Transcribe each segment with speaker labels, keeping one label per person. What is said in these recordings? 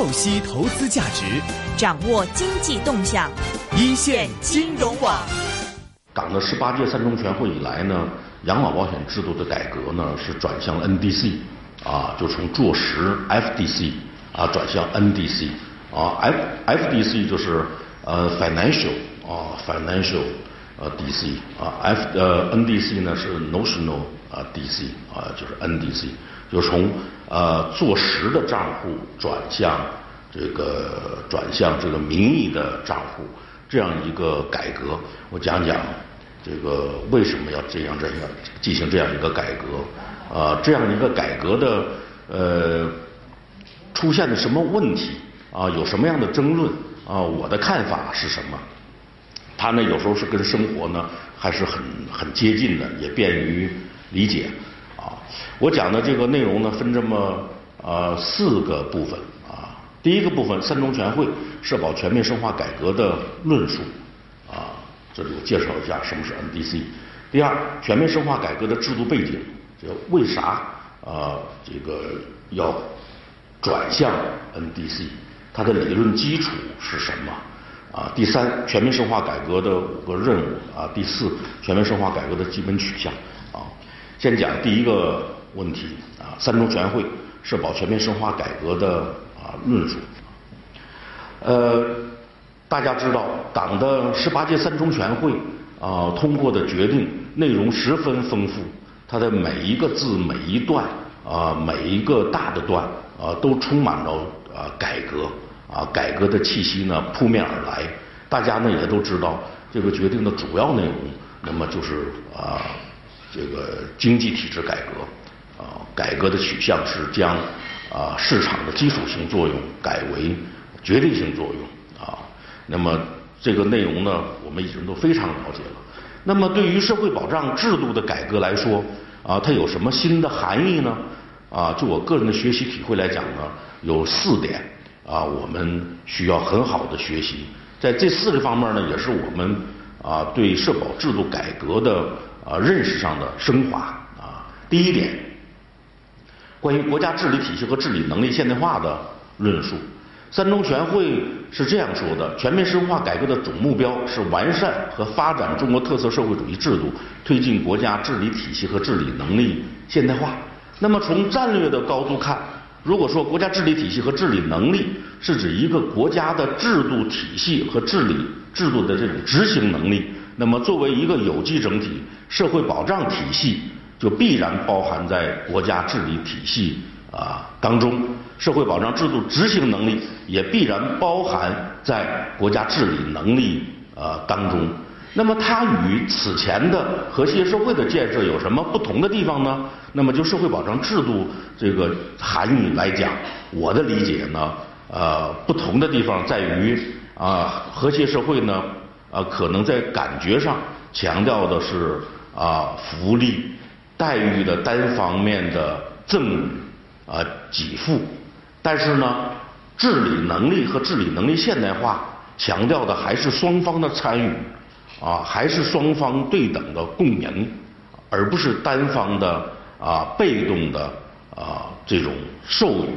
Speaker 1: 透析投资价值，
Speaker 2: 掌握经济动向，
Speaker 1: 一线金融网。
Speaker 3: 党的十八届三中全会以来呢，养老保险制度的改革呢是转向 NDC，啊，就从坐实 FDC 啊转向 NDC，啊 F FDC 就是呃 financial 啊 financial 呃 DC 啊 F 呃 NDC 呢是 notional 啊 DC 啊就是 NDC，就从呃做实的账户转向这个转向这个名义的账户。这样一个改革，我讲讲这个为什么要这样这样进行这样一个改革啊？这样一个改革的呃出现的什么问题啊？有什么样的争论啊？我的看法是什么？它呢有时候是跟生活呢还是很很接近的，也便于理解我讲的这个内容呢分这么呃四个部分啊。第一个部分，三中全会社保全面深化改革的论述，啊，这里我介绍一下什么是 NDC。第二，全面深化改革的制度背景，这为啥啊这个要转向 NDC？它的理论基础是什么？啊，第三，全面深化改革的五个任务啊，第四，全面深化改革的基本取向。先讲第一个问题啊，三中全会社保全面深化改革的啊。论述，呃，大家知道，党的十八届三中全会啊通过的决定内容十分丰富，它的每一个字、每一段啊、每一个大的段啊，都充满了啊改革啊改革的气息呢扑面而来。大家呢也都知道，这个决定的主要内容，那么就是啊这个经济体制改革啊改革的取向是将。啊，市场的基础性作用改为决定性作用啊。那么这个内容呢，我们已经都非常了解了。那么对于社会保障制度的改革来说啊，它有什么新的含义呢？啊，就我个人的学习体会来讲呢，有四点啊，我们需要很好的学习。在这四个方面呢，也是我们啊对社保制度改革的啊认识上的升华啊。第一点。关于国家治理体系和治理能力现代化的论述，三中全会是这样说的：全面深化改革的总目标是完善和发展中国特色社会主义制度，推进国家治理体系和治理能力现代化。那么从战略的高度看，如果说国家治理体系和治理能力是指一个国家的制度体系和治理制度的这种执行能力，那么作为一个有机整体，社会保障体系。就必然包含在国家治理体系啊当中，社会保障制度执行能力也必然包含在国家治理能力啊当中。那么它与此前的和谐社会的建设有什么不同的地方呢？那么就社会保障制度这个含义来讲，我的理解呢，呃，不同的地方在于啊，和谐社会呢，啊，可能在感觉上强调的是啊福利。待遇的单方面的赠与啊给付，但是呢，治理能力和治理能力现代化强调的还是双方的参与啊，还是双方对等的共赢，而不是单方的啊被动的啊这种授予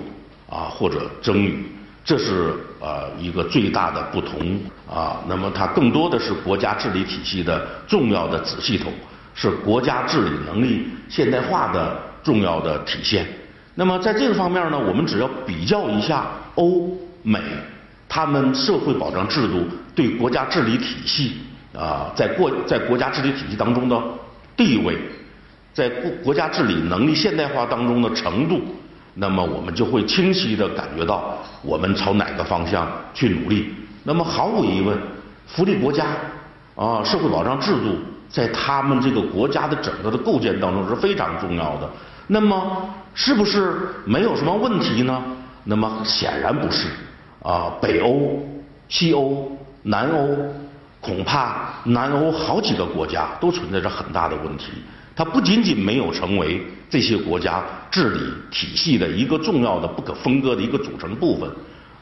Speaker 3: 啊或者赠与，这是啊一个最大的不同啊。那么它更多的是国家治理体系的重要的子系统。是国家治理能力现代化的重要的体现。那么在这个方面呢，我们只要比较一下欧美他们社会保障制度对国家治理体系啊，在国在国家治理体系当中的地位，在国国家治理能力现代化当中的程度，那么我们就会清晰的感觉到我们朝哪个方向去努力。那么毫无疑问，福利国家啊，社会保障制度。在他们这个国家的整个的构建当中是非常重要的。那么，是不是没有什么问题呢？那么显然不是。啊，北欧、西欧、南欧，恐怕南欧好几个国家都存在着很大的问题。它不仅仅没有成为这些国家治理体系的一个重要的、不可分割的一个组成部分，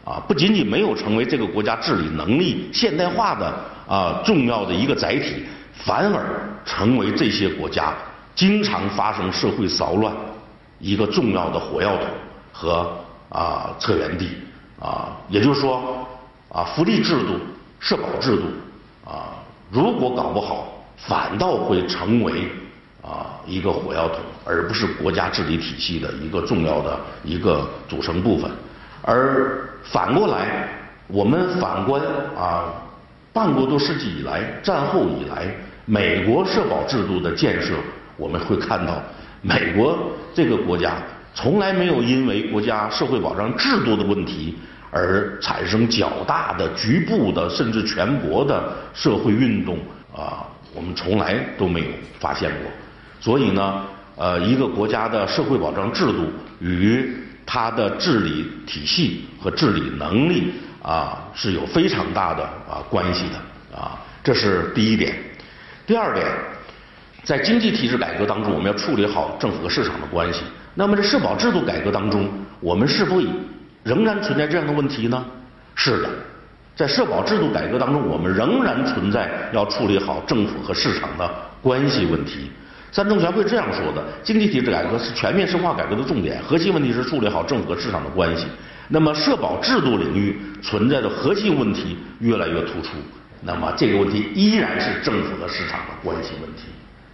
Speaker 3: 啊，不仅仅没有成为这个国家治理能力现代化的啊重要的一个载体。反而成为这些国家经常发生社会骚乱一个重要的火药桶和啊策源地啊，也就是说啊，福利制度、社保制度啊，如果搞不好，反倒会成为啊一个火药桶，而不是国家治理体系的一个重要的一个组成部分。而反过来，我们反观啊，半个多世纪以来，战后以来，美国社保制度的建设，我们会看到，美国这个国家从来没有因为国家社会保障制度的问题而产生较大的局部的甚至全国的社会运动啊，我们从来都没有发现过。所以呢，呃，一个国家的社会保障制度与它的治理体系和治理能力啊是有非常大的啊关系的啊，这是第一点。第二点，在经济体制改革当中，我们要处理好政府和市场的关系。那么，在社保制度改革当中，我们是否仍然存在这样的问题呢？是的，在社保制度改革当中，我们仍然存在要处理好政府和市场的关系问题。三中全会这样说的：经济体制改革是全面深化改革的重点，核心问题是处理好政府和市场的关系。那么社保制度领域存在的核心问题越来越突出，那么这个问题依然是政府和市场的关系问题。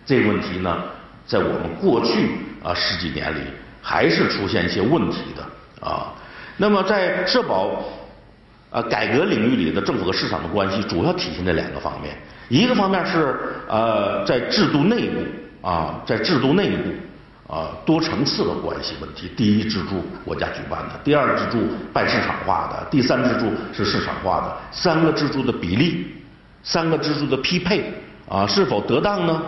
Speaker 3: 这个问题呢，在我们过去啊十几年里还是出现一些问题的啊。那么在社保呃改革领域里的政府和市场的关系，主要体现在两个方面，一个方面是呃在制度内部。啊，在制度内部，啊，多层次的关系问题。第一支柱国家举办的，第二支柱半市场化的，第三支柱是市场化的。三个支柱的比例，三个支柱的匹配，啊，是否得当呢？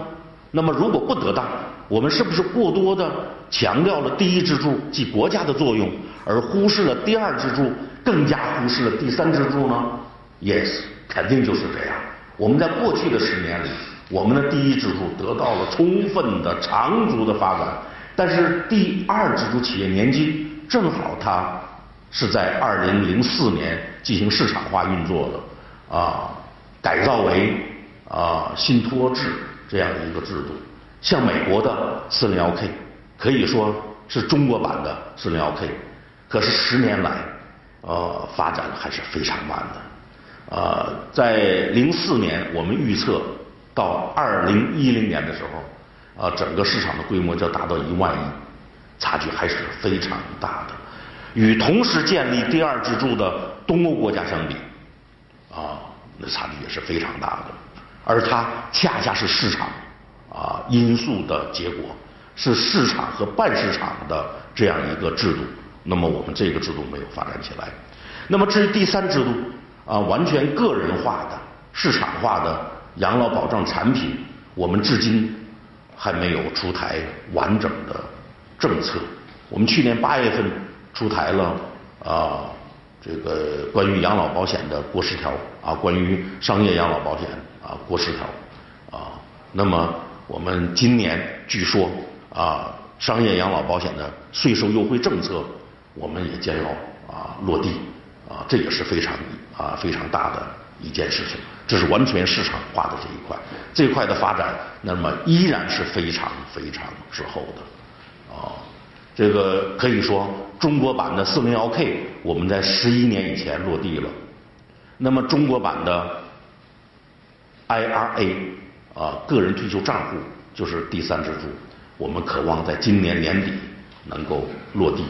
Speaker 3: 那么如果不得当，我们是不是过多的强调了第一支柱即国家的作用，而忽视了第二支柱，更加忽视了第三支柱呢？Yes，肯定就是这样。我们在过去的十年里。我们的第一支柱得到了充分的长足的发展，但是第二支柱企业年金正好它是在二零零四年进行市场化运作的，啊，改造为啊信托制这样的一个制度，像美国的四零幺 K 可以说是中国版的四零幺 K，可是十年来呃发展还是非常慢的，呃，在零四年我们预测。到二零一零年的时候，啊，整个市场的规模就达到一万亿，差距还是非常大的。与同时建立第二支柱的东欧国家相比，啊，那差距也是非常大的。而它恰恰是市场啊因素的结果，是市场和半市场的这样一个制度。那么我们这个制度没有发展起来。那么至于第三制度啊，完全个人化的、市场化的。养老保障产品，我们至今还没有出台完整的政策。我们去年八月份出台了啊，这个关于养老保险的国十条啊，关于商业养老保险啊国十条啊。那么我们今年据说啊，商业养老保险的税收优惠政策，我们也将要啊落地啊，这也是非常啊非常大的。一件事情，这是完全市场化的这一块，这一块的发展，那么依然是非常非常滞后的，啊，这个可以说中国版的四零幺 K，我们在十一年以前落地了，那么中国版的 IRA 啊，个人退休账户就是第三支柱，我们渴望在今年年底能够落地，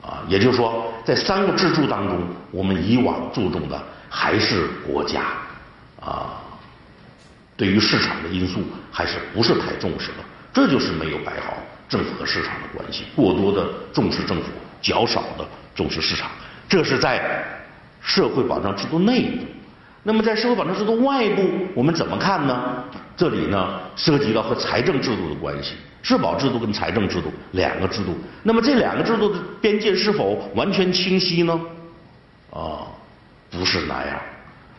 Speaker 3: 啊，也就是说，在三个支柱当中，我们以往注重的。还是国家啊，对于市场的因素还是不是太重视了，这就是没有摆好政府和市场的关系，过多的重视政府，较少的重视市场，这是在社会保障制度内部。那么在社会保障制度外部，我们怎么看呢？这里呢涉及到和财政制度的关系，社保制度跟财政制度两个制度，那么这两个制度的边界是否完全清晰呢？啊？不是那样。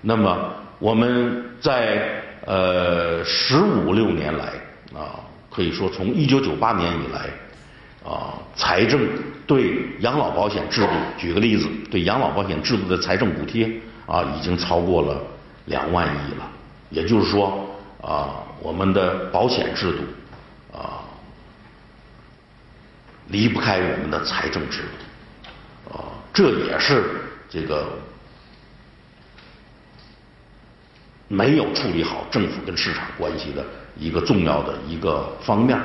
Speaker 3: 那么我们在呃十五六年来啊，可以说从一九九八年以来啊，财政对养老保险制度，举个例子，对养老保险制度的财政补贴啊，已经超过了两万亿了。也就是说啊，我们的保险制度啊，离不开我们的财政制度啊，这也是。这个没有处理好政府跟市场关系的一个重要的一个方面。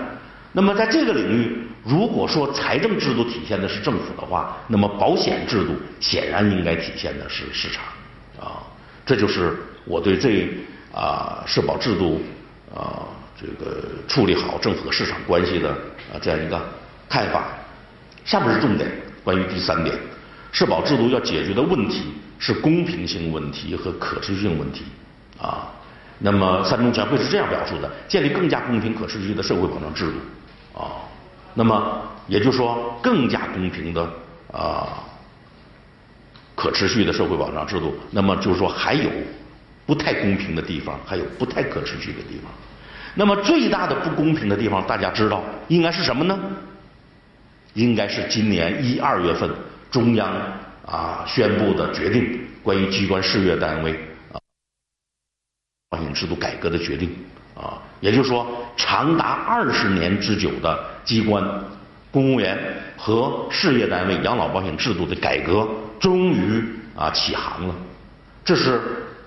Speaker 3: 那么在这个领域，如果说财政制度体现的是政府的话，那么保险制度显然应该体现的是市场啊。这就是我对这啊社保制度啊这个处理好政府和市场关系的啊这样一个看法。下面是重点，关于第三点，社保制度要解决的问题是公平性问题和可持续性问题啊。那么三中全会是这样表述的：建立更加公平可持续的社会保障制度啊。那么也就是说，更加公平的啊。可持续的社会保障制度，那么就是说还有不太公平的地方，还有不太可持续的地方。那么最大的不公平的地方，大家知道应该是什么呢？应该是今年一二月份中央啊宣布的决定，关于机关事业单位保险制度改革的决定啊，也就是说长达二十年之久的机关。公务员和事业单位养老保险制度的改革终于啊起航了，这是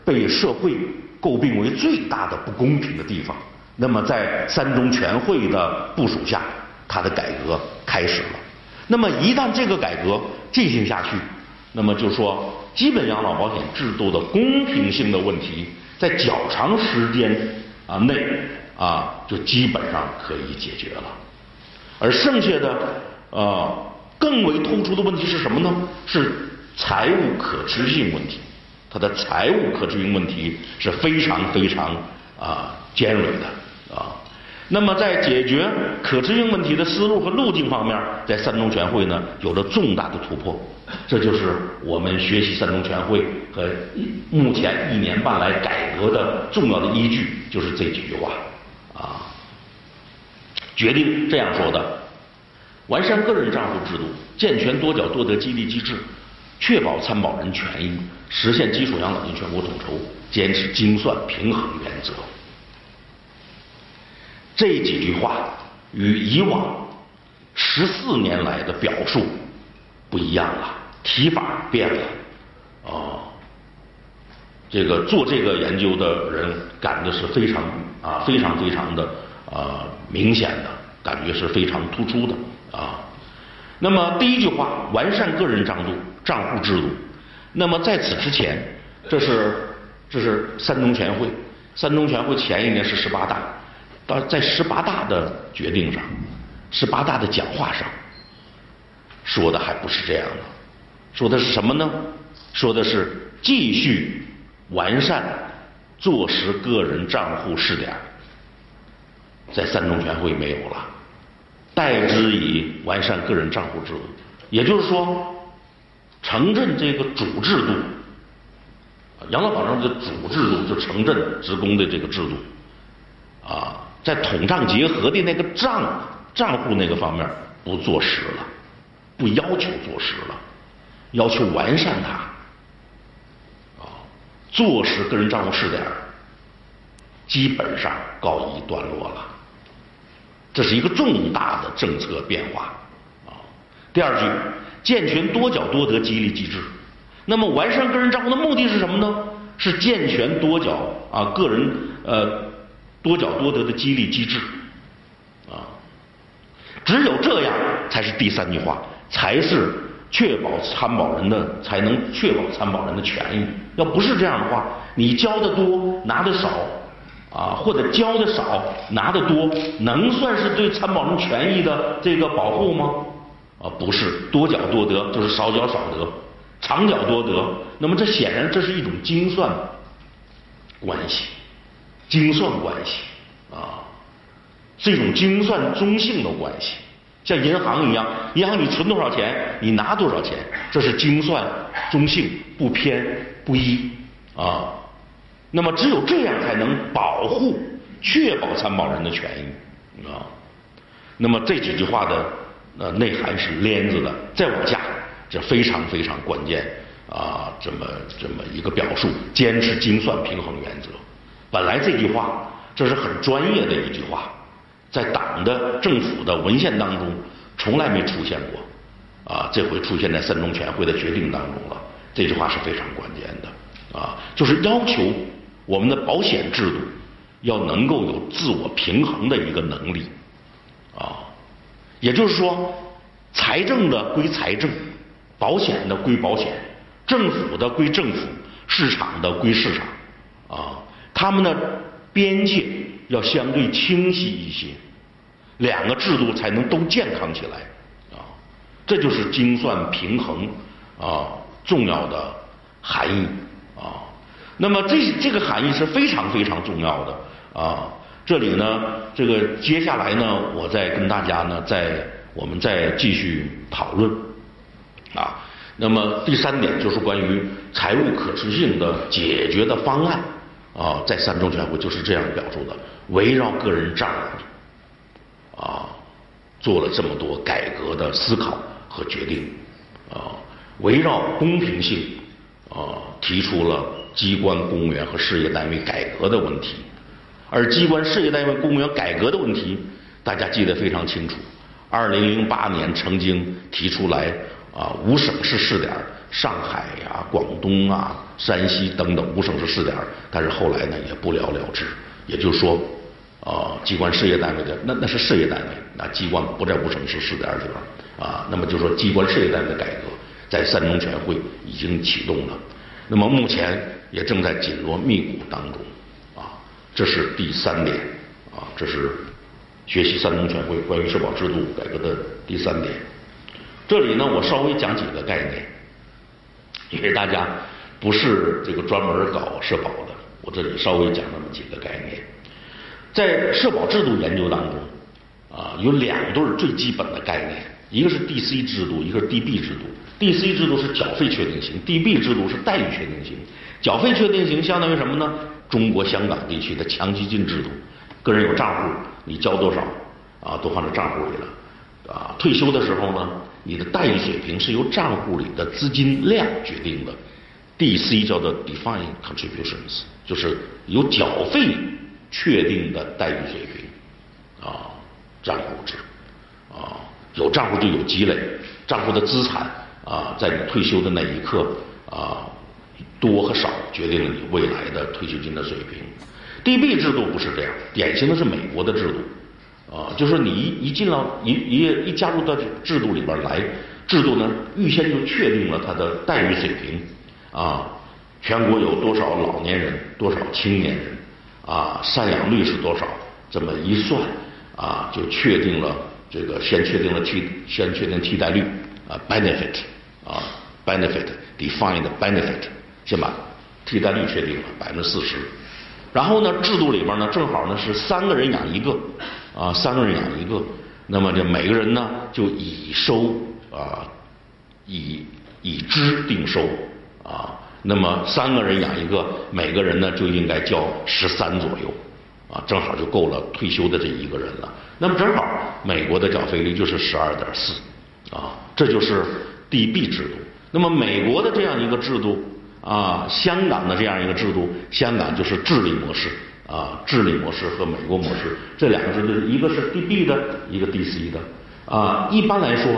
Speaker 3: 被社会诟病为最大的不公平的地方。那么在三中全会的部署下，它的改革开始了。那么一旦这个改革进行下去，那么就说基本养老保险制度的公平性的问题，在较长时间啊内啊就基本上可以解决了。而剩下的呃更为突出的问题是什么呢？是财务可持续性问题。它的财务可持续性问题是非常非常啊尖锐的。那么在解决可持续性问题的思路和路径方面，在三中全会呢有了重大的突破。这就是我们学习三中全会和目前一年半来改革的重要的依据，就是这几句话啊。决定这样说的：完善个人账户制度，健全多缴多得激励机制，确保参保人权益，实现基础养老金全国统筹，坚持精算平衡原则。这几句话与以往十四年来的表述不一样了，提法变了。哦，这个做这个研究的人感的是非常啊，非常非常的。啊，明显的感觉是非常突出的啊。那么第一句话，完善个人账户账户制度。那么在此之前，这是这是三中全会，三中全会前一年是十八大，到在十八大的决定上，十八大的讲话上，说的还不是这样的，说的是什么呢？说的是继续完善坐实个人账户试点。在三中全会没有了，代之以完善个人账户制度，也就是说，城镇这个主制度，养老保障的主制度就城镇职工的这个制度，啊，在统账结合的那个账账户那个方面不做实了，不要求做实了，要求完善它，啊，坐实个人账户试点，基本上告一段落了。这是一个重大的政策变化啊。第二句，健全多缴多得激励机制。那么完善个人账户的目的是什么呢？是健全多缴啊个人呃多缴多得的激励机制啊。只有这样，才是第三句话，才是确保参保人的才能确保参保人的权益。要不是这样的话，你交的多拿的少。啊，或者交的少拿的多，能算是对参保人权益的这个保护吗？啊，不是，多缴多得就是少缴少得，长缴多得。那么这显然这是一种精算关系，精算关系啊，这种精算中性的关系，像银行一样，银行你存多少钱，你拿多少钱，这是精算中性，不偏不依啊。那么只有这样才能保护、确保参保人的权益啊。那么这几句话的呃内涵是连着的，再往下这非常非常关键啊，这么这么一个表述：坚持精算平衡原则。本来这句话这是很专业的一句话，在党的政府的文献当中从来没出现过啊，这回出现在三中全会的决定当中了。这句话是非常关键的啊，就是要求我们的保险制度要能够有自我平衡的一个能力啊，也就是说，财政的归财政，保险的归保险，政府的归政府，市场的归市场啊，他们的边界要相对清晰一些，两个制度才能都健康起来啊，这就是精算平衡啊。重要的含义啊，那么这这个含义是非常非常重要的啊。这里呢，这个接下来呢，我再跟大家呢，再我们再继续讨论啊。那么第三点就是关于财务可持续性的解决的方案啊，在三中全会就是这样表述的，围绕个人账户啊，做了这么多改革的思考和决定啊。围绕公平性，啊，提出了机关、公务员和事业单位改革的问题。而机关、事业单位、公务员改革的问题，大家记得非常清楚。二零零八年曾经提出来，啊，五省市试点，上海呀、广东啊、山西等等五省市试点，但是后来呢也不了了之。也就是说，啊，机关、事业单位的那那是事业单位，那机关不在五省市试点里边啊。那么就说机关、事业单位的改革。在三中全会已经启动了，那么目前也正在紧锣密鼓当中，啊，这是第三点，啊，这是学习三中全会关于社保制度改革的第三点。这里呢，我稍微讲几个概念，因为大家不是这个专门搞社保的，我这里稍微讲那么几个概念。在社保制度研究当中，啊，有两对最基本的概念，一个是 DC 制度，一个是 DB 制度。D.C. 制度是缴费确定型，D.B. 制度是待遇确定型。缴费确定型相当于什么呢？中国香港地区的强基金制度，个人有账户，你交多少啊，都放在账户里了啊。退休的时候呢，你的待遇水平是由账户里的资金量决定的。D.C. 叫做 Defined Contributions，就是由缴费确定的待遇水平啊，账户制啊，有账户就有积累，账户的资产。啊，在你退休的那一刻，啊，多和少决定了你未来的退休金的水平。DB 制度不是这样，典型的是美国的制度，啊，就是你一一进到一一一加入到制度里边来，制度呢预先就确定了它的待遇水平，啊，全国有多少老年人，多少青年人，啊，赡养率是多少，这么一算，啊，就确定了这个先确定了替先确定替代率，啊，benefit。啊，benefit defined benefit，先把替代率确定了百分之四十，然后呢，制度里边呢正好呢是三个人养一个，啊，三个人养一个，那么这每个人呢就以收啊，以以支定收啊，那么三个人养一个，每个人呢就应该交十三左右，啊，正好就够了退休的这一个人了，那么正好美国的缴费率就是十二点四，啊，这就是。DB 制度，那么美国的这样一个制度啊，香港的这样一个制度，香港就是智力模式啊，治理模式和美国模式这两个制度，一个是 DB 的，一个 DC 的啊。一般来说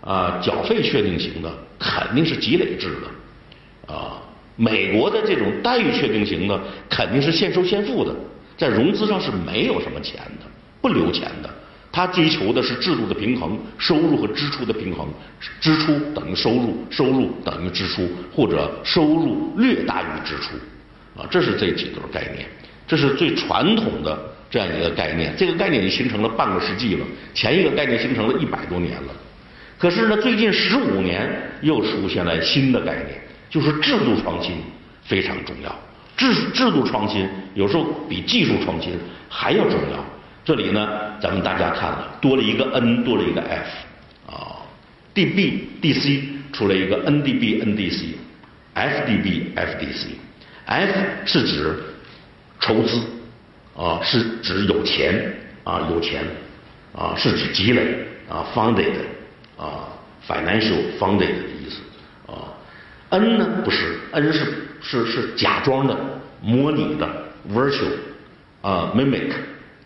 Speaker 3: 啊，缴费确定型的肯定是积累制的啊，美国的这种待遇确定型的肯定是现收现付的，在融资上是没有什么钱的，不留钱的。他追求的是制度的平衡，收入和支出的平衡，支出等于收入，收入等于支出，或者收入略大于支出，啊，这是这几对概念，这是最传统的这样一个概念。这个概念已经形成了半个世纪了，前一个概念形成了一百多年了。可是呢，最近十五年又出现了新的概念，就是制度创新非常重要。制制度创新有时候比技术创新还要重要。这里呢，咱们大家看了，多了一个 N，多了一个 F，啊，DB、DC 出了一个 NDB、NDC，FDB、FDC，F 是指筹资，啊，是指有钱，啊，有钱，啊，是指积累，啊，funded，啊，financial funded 的意思，啊，N 呢不是，N 是是是假装的，模拟的，virtual，啊，mimic。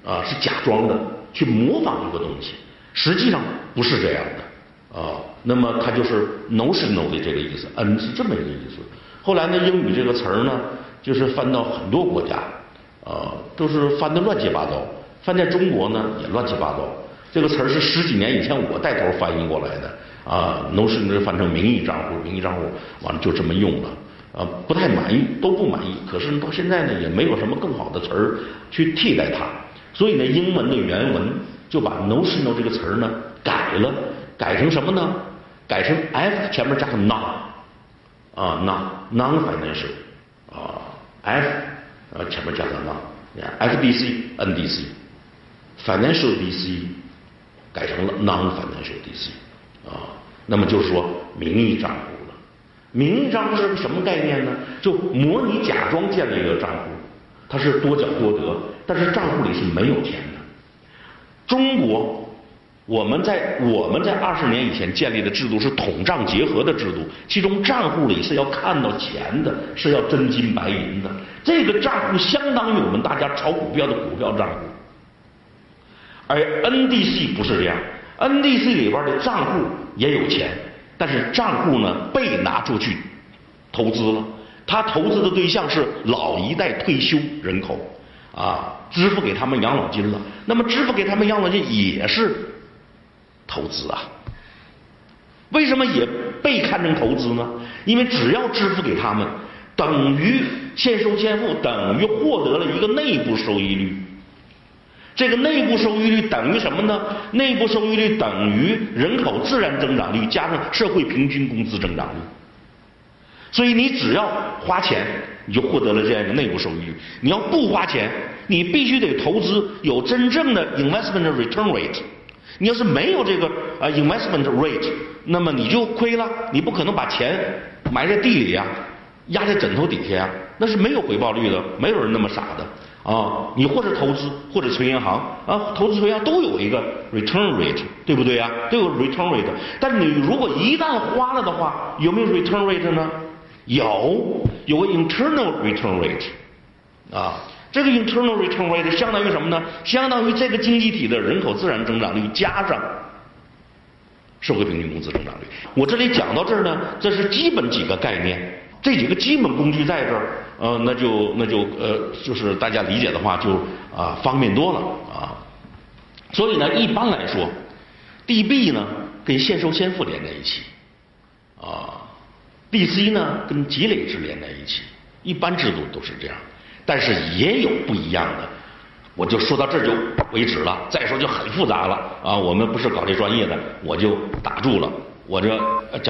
Speaker 3: 啊，是假装的，去模仿一个东西，实际上不是这样的，啊，那么它就是 notional 的这个意思，n 是这么一个意思。后来呢，英语这个词儿呢，就是翻到很多国家，啊，都是翻的乱七八糟，翻在中国呢也乱七八糟。这个词儿是十几年以前我带头翻译过来的，啊，notional 翻成名义账户，名义账户完了就这么用了，啊，不太满意，都不满意。可是到现在呢，也没有什么更好的词儿去替代它，所以呢，英文的原文就把 notional 这个词儿呢改了。改成什么呢？改成 f 前面加个 non，啊 non non financial，啊 f 呃前面加个 non，FDC NDC，financial DC 改成了 non financial DC，啊，那么就是说名义账户了。名义账户是个什么概念呢？就模拟假装建立一个账户，它是多缴多得，但是账户里是没有钱的。中国。我们在我们在二十年以前建立的制度是统账结合的制度，其中账户里是要看到钱的，是要真金白银的。这个账户相当于我们大家炒股票的股票账户，而 NDC 不是这样，NDC 里边的账户也有钱，但是账户呢被拿出去投资了，他投资的对象是老一代退休人口啊，支付给他们养老金了。那么支付给他们养老金也是。投资啊，为什么也被看成投资呢？因为只要支付给他们，等于现收现付，等于获得了一个内部收益率。这个内部收益率等于什么呢？内部收益率等于人口自然增长率加上社会平均工资增长率。所以你只要花钱，你就获得了这样一个内部收益率。你要不花钱，你必须得投资有真正的 investment return rate。你要是没有这个啊 investment rate，那么你就亏了。你不可能把钱埋在地里呀，压在枕头底下呀，那是没有回报率的。没有人那么傻的啊！你或者投资，或者存银行啊，投资存银行都有一个 return rate，对不对呀？都有 return rate。但是你如果一旦花了的话，有没有 return rate 呢？有，有个 internal return rate 啊。这个 internal return rate 相当于什么呢？相当于这个经济体的人口自然增长率加上社会平均工资增长率。我这里讲到这儿呢，这是基本几个概念，这几个基本工具在这儿，呃，那就那就呃，就是大家理解的话就啊方便多了啊。所以呢，一般来说，DB 呢跟现收现付连在一起，啊，DC 呢跟积累制连在一起，一般制度都是这样。但是也有不一样的，我就说到这就为止了。再说就很复杂了啊！我们不是搞这专业的，我就打住了。我这讲。